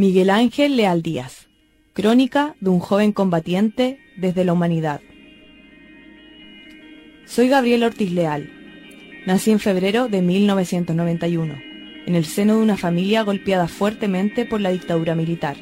Miguel Ángel Leal Díaz. Crónica de un joven combatiente desde la humanidad. Soy Gabriel Ortiz Leal. Nací en febrero de 1991, en el seno de una familia golpeada fuertemente por la dictadura militar.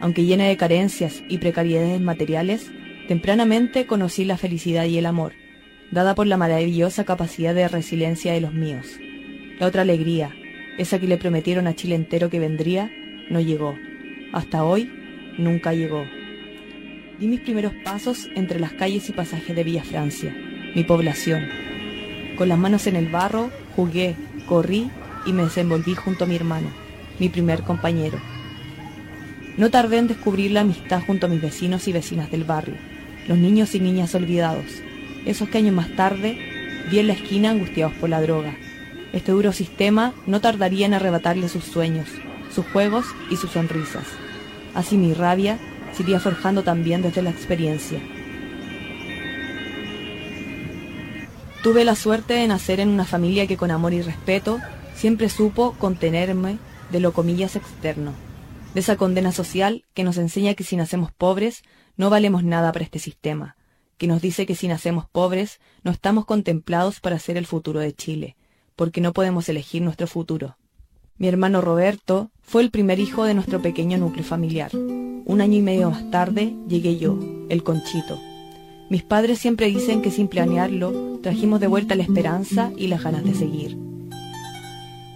Aunque llena de carencias y precariedades materiales, tempranamente conocí la felicidad y el amor, dada por la maravillosa capacidad de resiliencia de los míos. La otra alegría, esa que le prometieron a Chile entero que vendría, no llegó. Hasta hoy, nunca llegó. Di mis primeros pasos entre las calles y pasajes de Villa Francia, mi población. Con las manos en el barro, jugué, corrí y me desenvolví junto a mi hermano, mi primer compañero. No tardé en descubrir la amistad junto a mis vecinos y vecinas del barrio, los niños y niñas olvidados, esos que años más tarde vi en la esquina angustiados por la droga. Este duro sistema no tardaría en arrebatarle sus sueños, sus juegos y sus sonrisas. Así mi rabia se iría forjando también desde la experiencia. Tuve la suerte de nacer en una familia que con amor y respeto siempre supo contenerme de lo comillas externo, de esa condena social que nos enseña que si nacemos pobres no valemos nada para este sistema, que nos dice que si nacemos pobres no estamos contemplados para ser el futuro de Chile, porque no podemos elegir nuestro futuro. Mi hermano Roberto fue el primer hijo de nuestro pequeño núcleo familiar. Un año y medio más tarde llegué yo, el Conchito. Mis padres siempre dicen que sin planearlo trajimos de vuelta la esperanza y las ganas de seguir.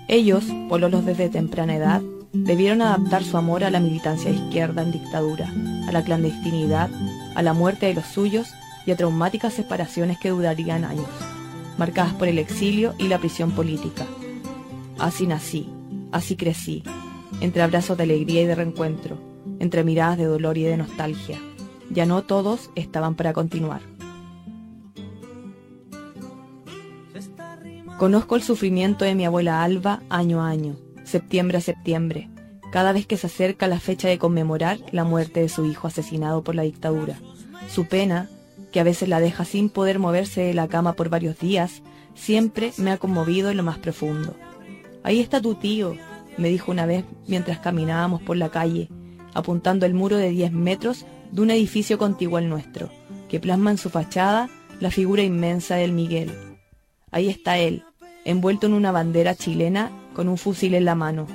Ellos, pololos desde temprana edad, debieron adaptar su amor a la militancia izquierda en dictadura, a la clandestinidad, a la muerte de los suyos y a traumáticas separaciones que durarían años, marcadas por el exilio y la prisión política. Así nací, Así crecí, entre abrazos de alegría y de reencuentro, entre miradas de dolor y de nostalgia. Ya no todos estaban para continuar. Conozco el sufrimiento de mi abuela Alba año a año, septiembre a septiembre, cada vez que se acerca la fecha de conmemorar la muerte de su hijo asesinado por la dictadura. Su pena, que a veces la deja sin poder moverse de la cama por varios días, siempre me ha conmovido en lo más profundo. Ahí está tu tío, me dijo una vez mientras caminábamos por la calle, apuntando el muro de 10 metros de un edificio contiguo al nuestro, que plasma en su fachada la figura inmensa del Miguel. Ahí está él, envuelto en una bandera chilena con un fusil en la mano.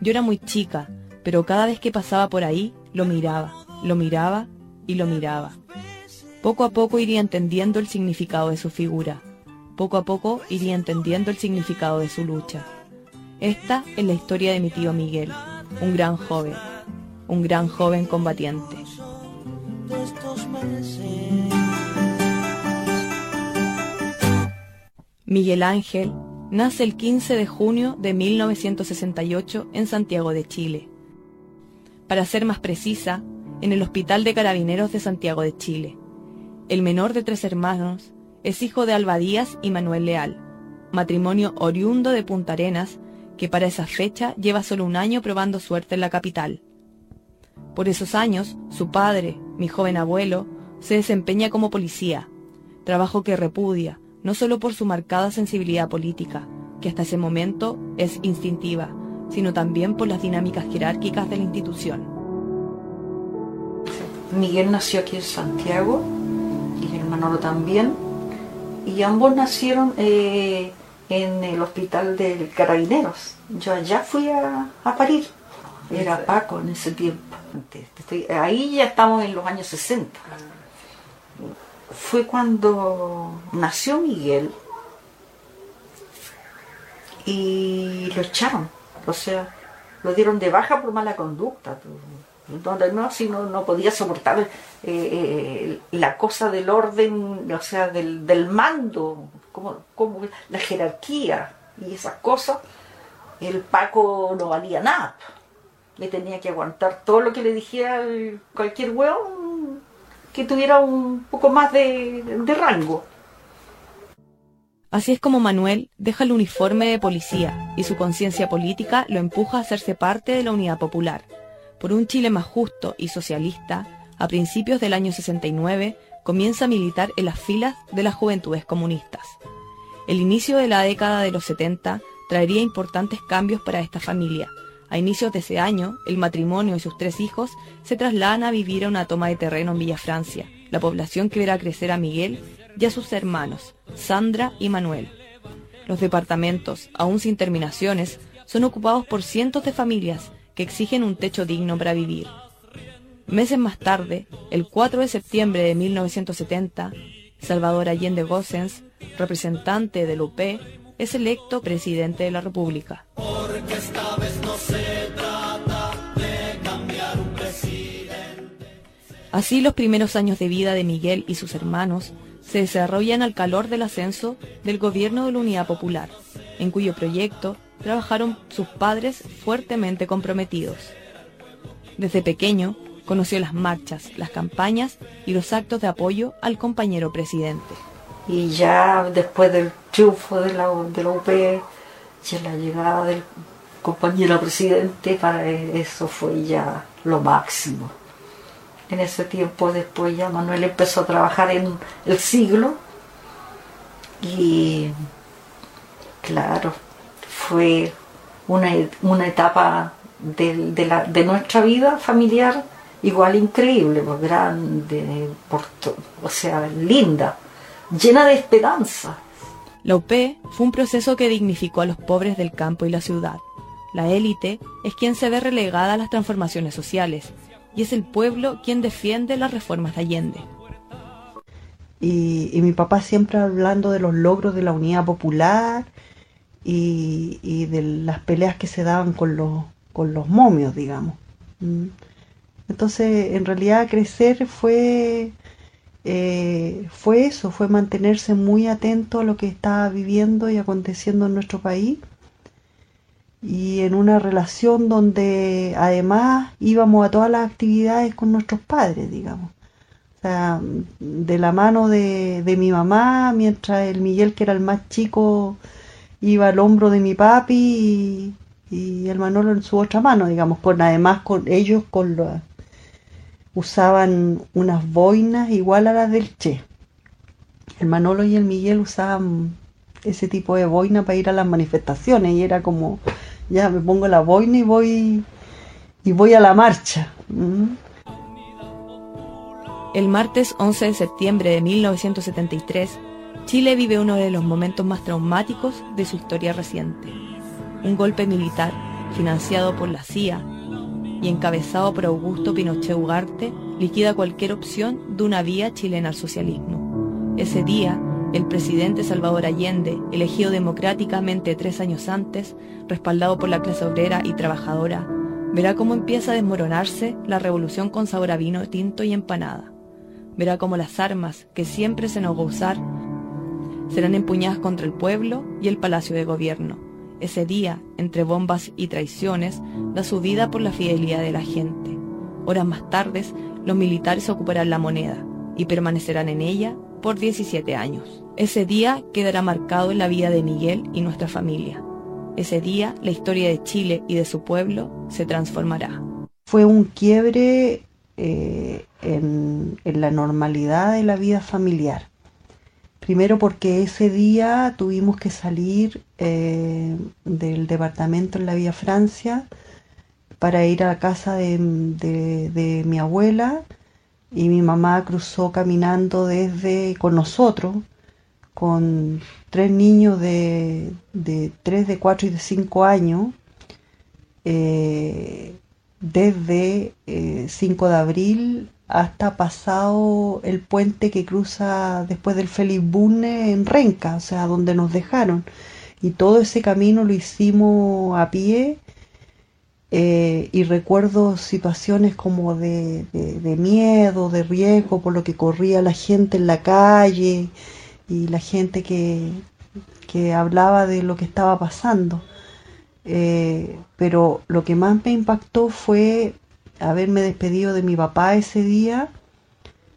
Yo era muy chica, pero cada vez que pasaba por ahí, lo miraba, lo miraba y lo miraba. Poco a poco iría entendiendo el significado de su figura. Poco a poco iría entendiendo el significado de su lucha. Esta es la historia de mi tío Miguel, un gran joven, un gran joven combatiente. Miguel Ángel nace el 15 de junio de 1968 en Santiago de Chile. Para ser más precisa, en el Hospital de Carabineros de Santiago de Chile. El menor de tres hermanos es hijo de Alba Díaz y Manuel Leal, matrimonio oriundo de Punta Arenas que para esa fecha lleva solo un año probando suerte en la capital. Por esos años, su padre, mi joven abuelo, se desempeña como policía, trabajo que repudia, no solo por su marcada sensibilidad política, que hasta ese momento es instintiva, sino también por las dinámicas jerárquicas de la institución. Miguel nació aquí en Santiago y el Manolo también, y ambos nacieron eh, en el hospital del Carabineros. Yo allá fui a, parir. Era Paco en ese tiempo. ahí ya estamos en los años 60. Fue cuando nació Miguel y lo echaron. O sea, lo dieron de baja por mala conducta. Donde no, si no, podía soportar eh, eh, la cosa del orden, o sea, del, del mando como, como la jerarquía y esas cosas, el Paco no valía nada. Le tenía que aguantar todo lo que le dijera cualquier hueón que tuviera un poco más de, de rango. Así es como Manuel deja el uniforme de policía y su conciencia política lo empuja a hacerse parte de la Unidad Popular. Por un Chile más justo y socialista, a principios del año 69 comienza a militar en las filas de las juventudes comunistas. El inicio de la década de los 70 traería importantes cambios para esta familia, A inicios de ese año, el matrimonio y sus tres hijos se trasladan a vivir a una toma de terreno en Villa Francia, la población que verá crecer a Miguel y a sus hermanos, Sandra y Manuel. Los departamentos, aún sin terminaciones, son ocupados por cientos de familias que exigen un techo digno para vivir. Meses más tarde, el 4 de septiembre de 1970, Salvador Allende Gossens, representante del UP, es electo presidente de la República. Así los primeros años de vida de Miguel y sus hermanos se desarrollan al calor del ascenso del gobierno de la Unidad Popular, en cuyo proyecto trabajaron sus padres fuertemente comprometidos. Desde pequeño conoció las marchas, las campañas y los actos de apoyo al compañero presidente y ya después del triunfo de la, de la UP y la llegada del compañero presidente, para eso fue ya lo máximo. En ese tiempo después ya Manuel empezó a trabajar en el siglo y claro, fue una, etapa de, la, de nuestra vida familiar igual increíble, pues grande, o sea, linda llena de esperanza. La UP fue un proceso que dignificó a los pobres del campo y la ciudad. La élite es quien se ve relegada a las transformaciones sociales y es el pueblo quien defiende las reformas de Allende. Y, mi papá siempre hablando de los logros de la unidad popular y, de las peleas que se daban con los, con los momios, digamos. Mm. Entonces, en realidad crecer fue eh, fue eso, fue mantenerse muy atento a lo que estaba viviendo y aconteciendo en nuestro país y en una relación donde además íbamos a todas las actividades con nuestros padres, digamos. O sea, de la mano de, mi mamá, mientras el Miguel, que era el más chico, iba al hombro de mi papi y, y el Manolo en su otra mano, digamos, con además con ellos con, los usaban unas boinas igual a las del Che. El Manolo y el Miguel usaban ese tipo de boina para ir a las manifestaciones y era como, ya me pongo la boina y voy y voy a la marcha. Mm. El martes 11 de septiembre de 1973, Chile vive uno de los momentos más traumáticos de su historia reciente. Un golpe militar financiado por la CIA y encabezado por Augusto Pinochet Ugarte, liquida cualquier opción de una vía chilena al socialismo. Ese día, el presidente Salvador Allende, elegido democráticamente tres años antes, respaldado por la clase obrera y trabajadora, verá cómo empieza a desmoronarse la revolución con sabor a vino tinto y empanada. Verá cómo las armas que siempre se nos usar serán empuñadas contra el pueblo y el palacio de gobierno ese día, entre bombas y traiciones, da su vida por la fidelidad de la gente. Horas más tarde, los militares ocuparán la moneda y permanecerán en ella por 17 años. Ese día quedará marcado en la vida de Miguel y nuestra familia. Ese día la historia de Chile y de su pueblo se transformará. Fue un quiebre eh, en la normalidad de la vida familiar. Primero porque ese día tuvimos que salir eh, del departamento en la Vía Francia para ir a la casa de, mi abuela y mi mamá cruzó caminando desde con nosotros, con tres niños de, de 3, de 4 y de 5 años, eh, desde 5 eh, de abril hasta pasado el puente que cruza después del Félix Bunne en Renca, o sea, donde nos dejaron. Y todo ese camino lo hicimos a pie eh, y recuerdo situaciones como de, miedo, de riesgo, por lo que corría la gente en la calle y la gente que, que hablaba de lo que estaba pasando. Eh, pero lo que más me impactó fue haberme despedido de mi papá ese día,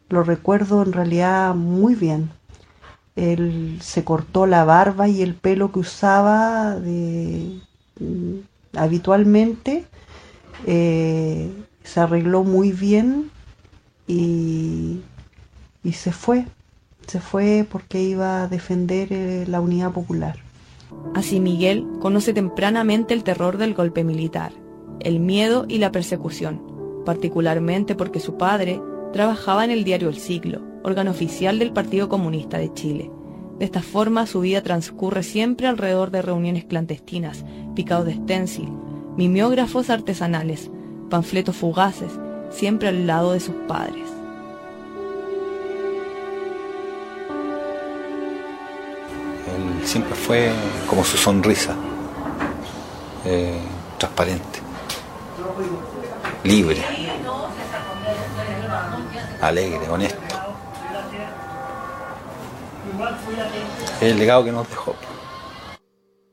lo recuerdo en realidad muy bien. Él se cortó la barba y el pelo que usaba de, mm, habitualmente, eh, se arregló muy bien y, y, se fue. Se fue porque iba a defender eh, la unidad popular. Así Miguel conoce tempranamente el terror del golpe militar el miedo y la persecución, particularmente porque su padre trabajaba en el diario El Siglo, órgano oficial del Partido Comunista de Chile. De esta forma su vida transcurre siempre alrededor de reuniones clandestinas, picados de stencil, mimeógrafos artesanales, panfletos fugaces, siempre al lado de sus padres. Él siempre fue como su sonrisa, eh, transparente, libre, alegre, honesto. Es el legado que nos dejó.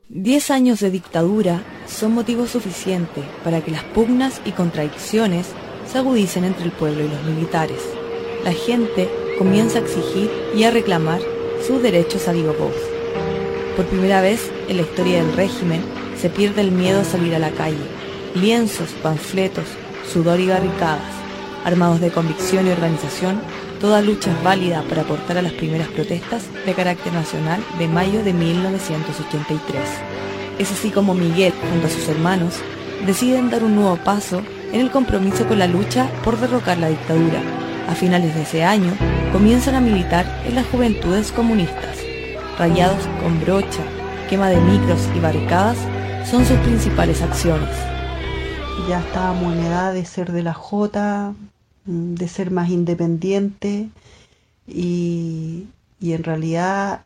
Diez años de dictadura son motivo suficiente para que las pugnas y contradicciones se agudicen entre el pueblo y los militares. La gente comienza a exigir y a reclamar sus derechos a viva voz. Por primera vez en la historia del régimen se pierde el miedo a salir a la calle. Lienzos, panfletos, sudor y barricadas, armados de convicción y organización, toda lucha es válida para aportar a las primeras protestas de carácter nacional de mayo de 1983. Es así como Miguel, junto a sus hermanos, deciden dar un nuevo paso en el compromiso con la lucha por derrocar la dictadura. A finales de ese año, comienzan a militar en las juventudes comunistas. Rayados con brocha, quema de micros y barricadas son sus principales acciones. Ya estábamos en edad de ser de la J, mm, de ser más independiente y, y en realidad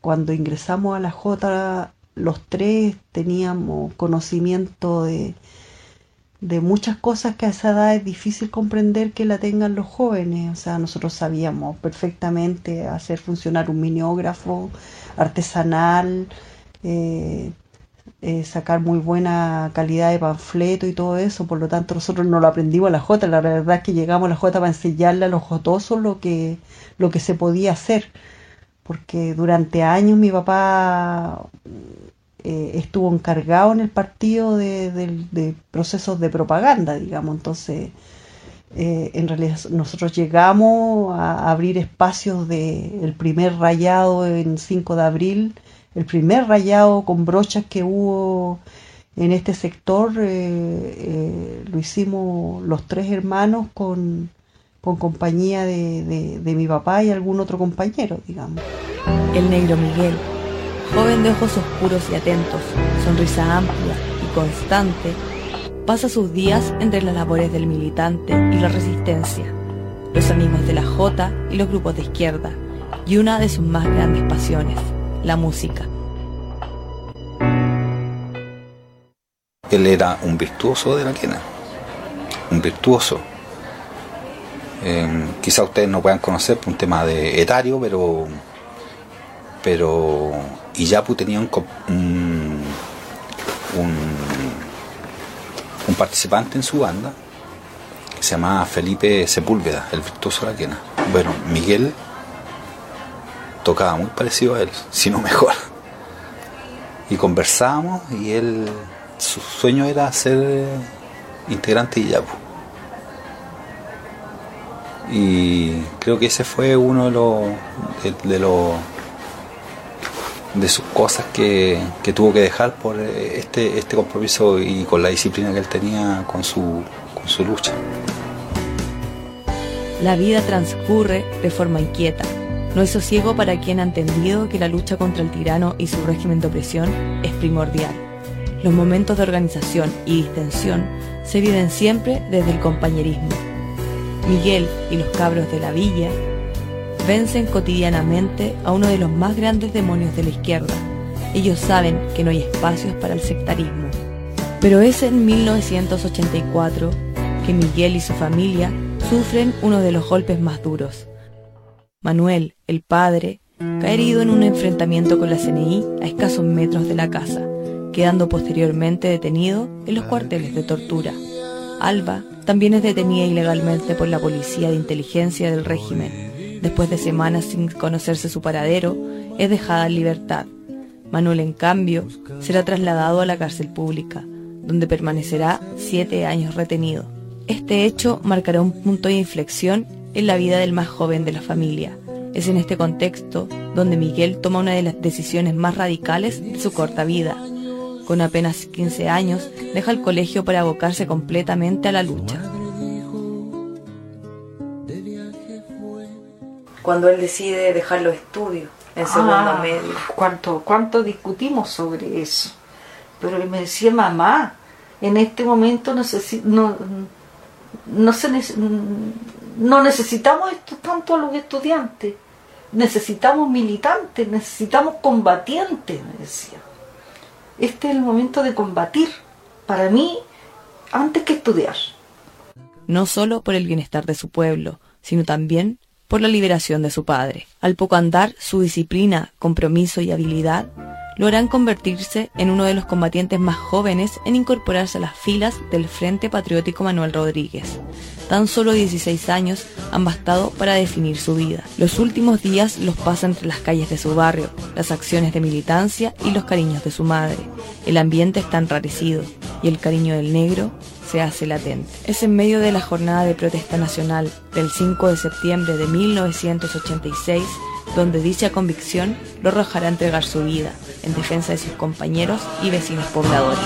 cuando ingresamos a la J los tres teníamos conocimiento de, de muchas cosas que a esa edad es difícil comprender que la tengan los jóvenes. O sea, nosotros sabíamos perfectamente hacer funcionar un miniógrafo artesanal, eh, eh, sacar muy buena calidad de panfleto y todo eso. Por lo tanto, nosotros no lo aprendimos a la J. La verdad es que llegamos a la J para enseñarle a los jotosos lo que, lo que se podía hacer. Porque durante años mi papá eh, estuvo encargado en el partido de, procesos de propaganda, digamos. Entonces, eh, en realidad nosotros llegamos a abrir espacios de el primer rayado en 5 de abril, el primer rayado con brochas que hubo en este sector, eh, lo hicimos los tres hermanos con, compañía de, de mi papá y algún otro compañero, digamos. El negro Miguel joven de ojos oscuros y atentos, sonrisa amplia y constante, pasa sus días entre las labores del militante y la resistencia, los amigos de la Jota y los grupos de izquierda, y una de sus más grandes pasiones, la música. Él era un virtuoso de la quena, un virtuoso. Eh, quizá ustedes no puedan conocer por un tema de etario, pero pero Iyapu tenía un, un, un, participante en su banda que se llamaba Felipe Sepúlveda, el virtuoso de la quena. Bueno, Miguel tocaba muy parecido a él, si no mejor. Y conversábamos y él, su sueño era ser integrante de Iyapu. Y creo que ese fue uno de los, de los de sus cosas que, tuvo que dejar por este, este compromiso y con la disciplina que él tenía con su, con su lucha. La vida transcurre de forma inquieta. No hay sosiego para quien ha entendido que la lucha contra el tirano y su régimen de opresión es primordial. Los momentos de organización y distensión se viven siempre desde el compañerismo. Miguel y los cabros de la villa vencen cotidianamente a uno de los más grandes demonios de la izquierda. Ellos saben que no hay espacios para el sectarismo. Pero es en 1984 que Miguel y su familia sufren uno de los golpes más duros. Manuel, el padre, cae herido en un enfrentamiento con la CNI a escasos metros de la casa, quedando posteriormente detenido en los cuarteles de tortura. Alba también es detenida ilegalmente por la policía de inteligencia del régimen Después de semanas sin conocerse su paradero, es dejada en libertad. Manuel, en cambio, será trasladado a la cárcel pública, donde permanecerá siete años retenido. Este hecho marcará un punto de inflexión en la vida del más joven de la familia. Es en este contexto donde Miguel toma una de las decisiones más radicales de su corta vida. Con apenas 15 años, deja el colegio para abocarse completamente a la lucha. Cuando él decide dejar los estudios en segundo Ah, medio. ¿cuánto, ¿Cuánto discutimos sobre eso? Pero él me decía, mamá, en este momento necesi- no, no, se no necesitamos tanto a los estudiantes, necesitamos militantes, necesitamos combatientes, me decía. Este es el momento de combatir, para mí, antes que estudiar. no solo por el bienestar de su pueblo, sino también por la liberación de su padre. Al poco andar, su disciplina, compromiso y habilidad lo harán convertirse en uno de los combatientes más jóvenes en incorporarse a las filas del Frente Patriótico Manuel Rodríguez. Tan solo 16 años han bastado para definir su vida. Los últimos días los pasa entre las calles de su barrio, las acciones de militancia y los cariños de su madre. El ambiente está enrarecido y el cariño del negro se hace latente. Es en medio de la jornada de protesta nacional del 5 de septiembre de 1986 donde dicha convicción lo arrojará a entregar su vida en defensa de sus compañeros y vecinos pobladores.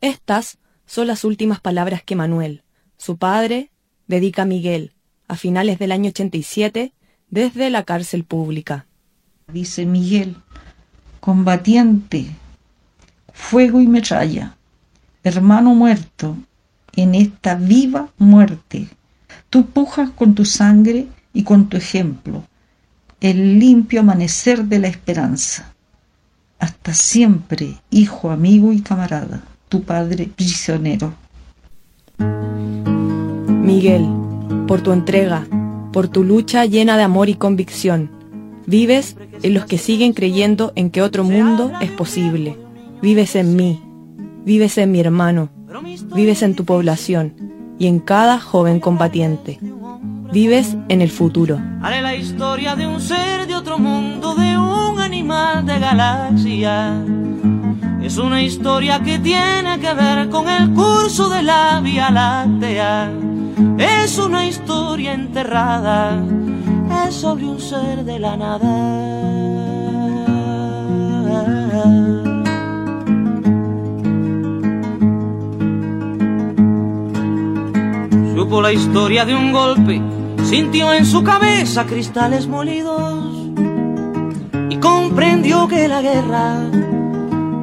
Estas son las últimas palabras que Manuel, su padre, dedica a Miguel a finales del año 87 desde la cárcel pública. Dice Miguel, combatiente, fuego y metralla, hermano muerto en esta viva muerte. Tú pujas con tu sangre y con tu ejemplo el limpio amanecer de la esperanza. Hasta siempre, hijo, amigo y camarada, tu padre prisionero. Miguel, por tu entrega, por tu lucha llena de amor y convicción, vives en los que siguen creyendo en que otro mundo es posible. Vives en mí, vives en mi hermano, vives en tu población y en cada joven combatiente. Vives en el futuro. Haré la historia de un ser de otro mundo, de un animal de galaxia. Es una historia que tiene que ver con el curso de la Vía Láctea. Es una historia enterrada, es sobre un ser de la nada. Supo la historia de un golpe, sintió en su cabeza cristales molidos y comprendió que la guerra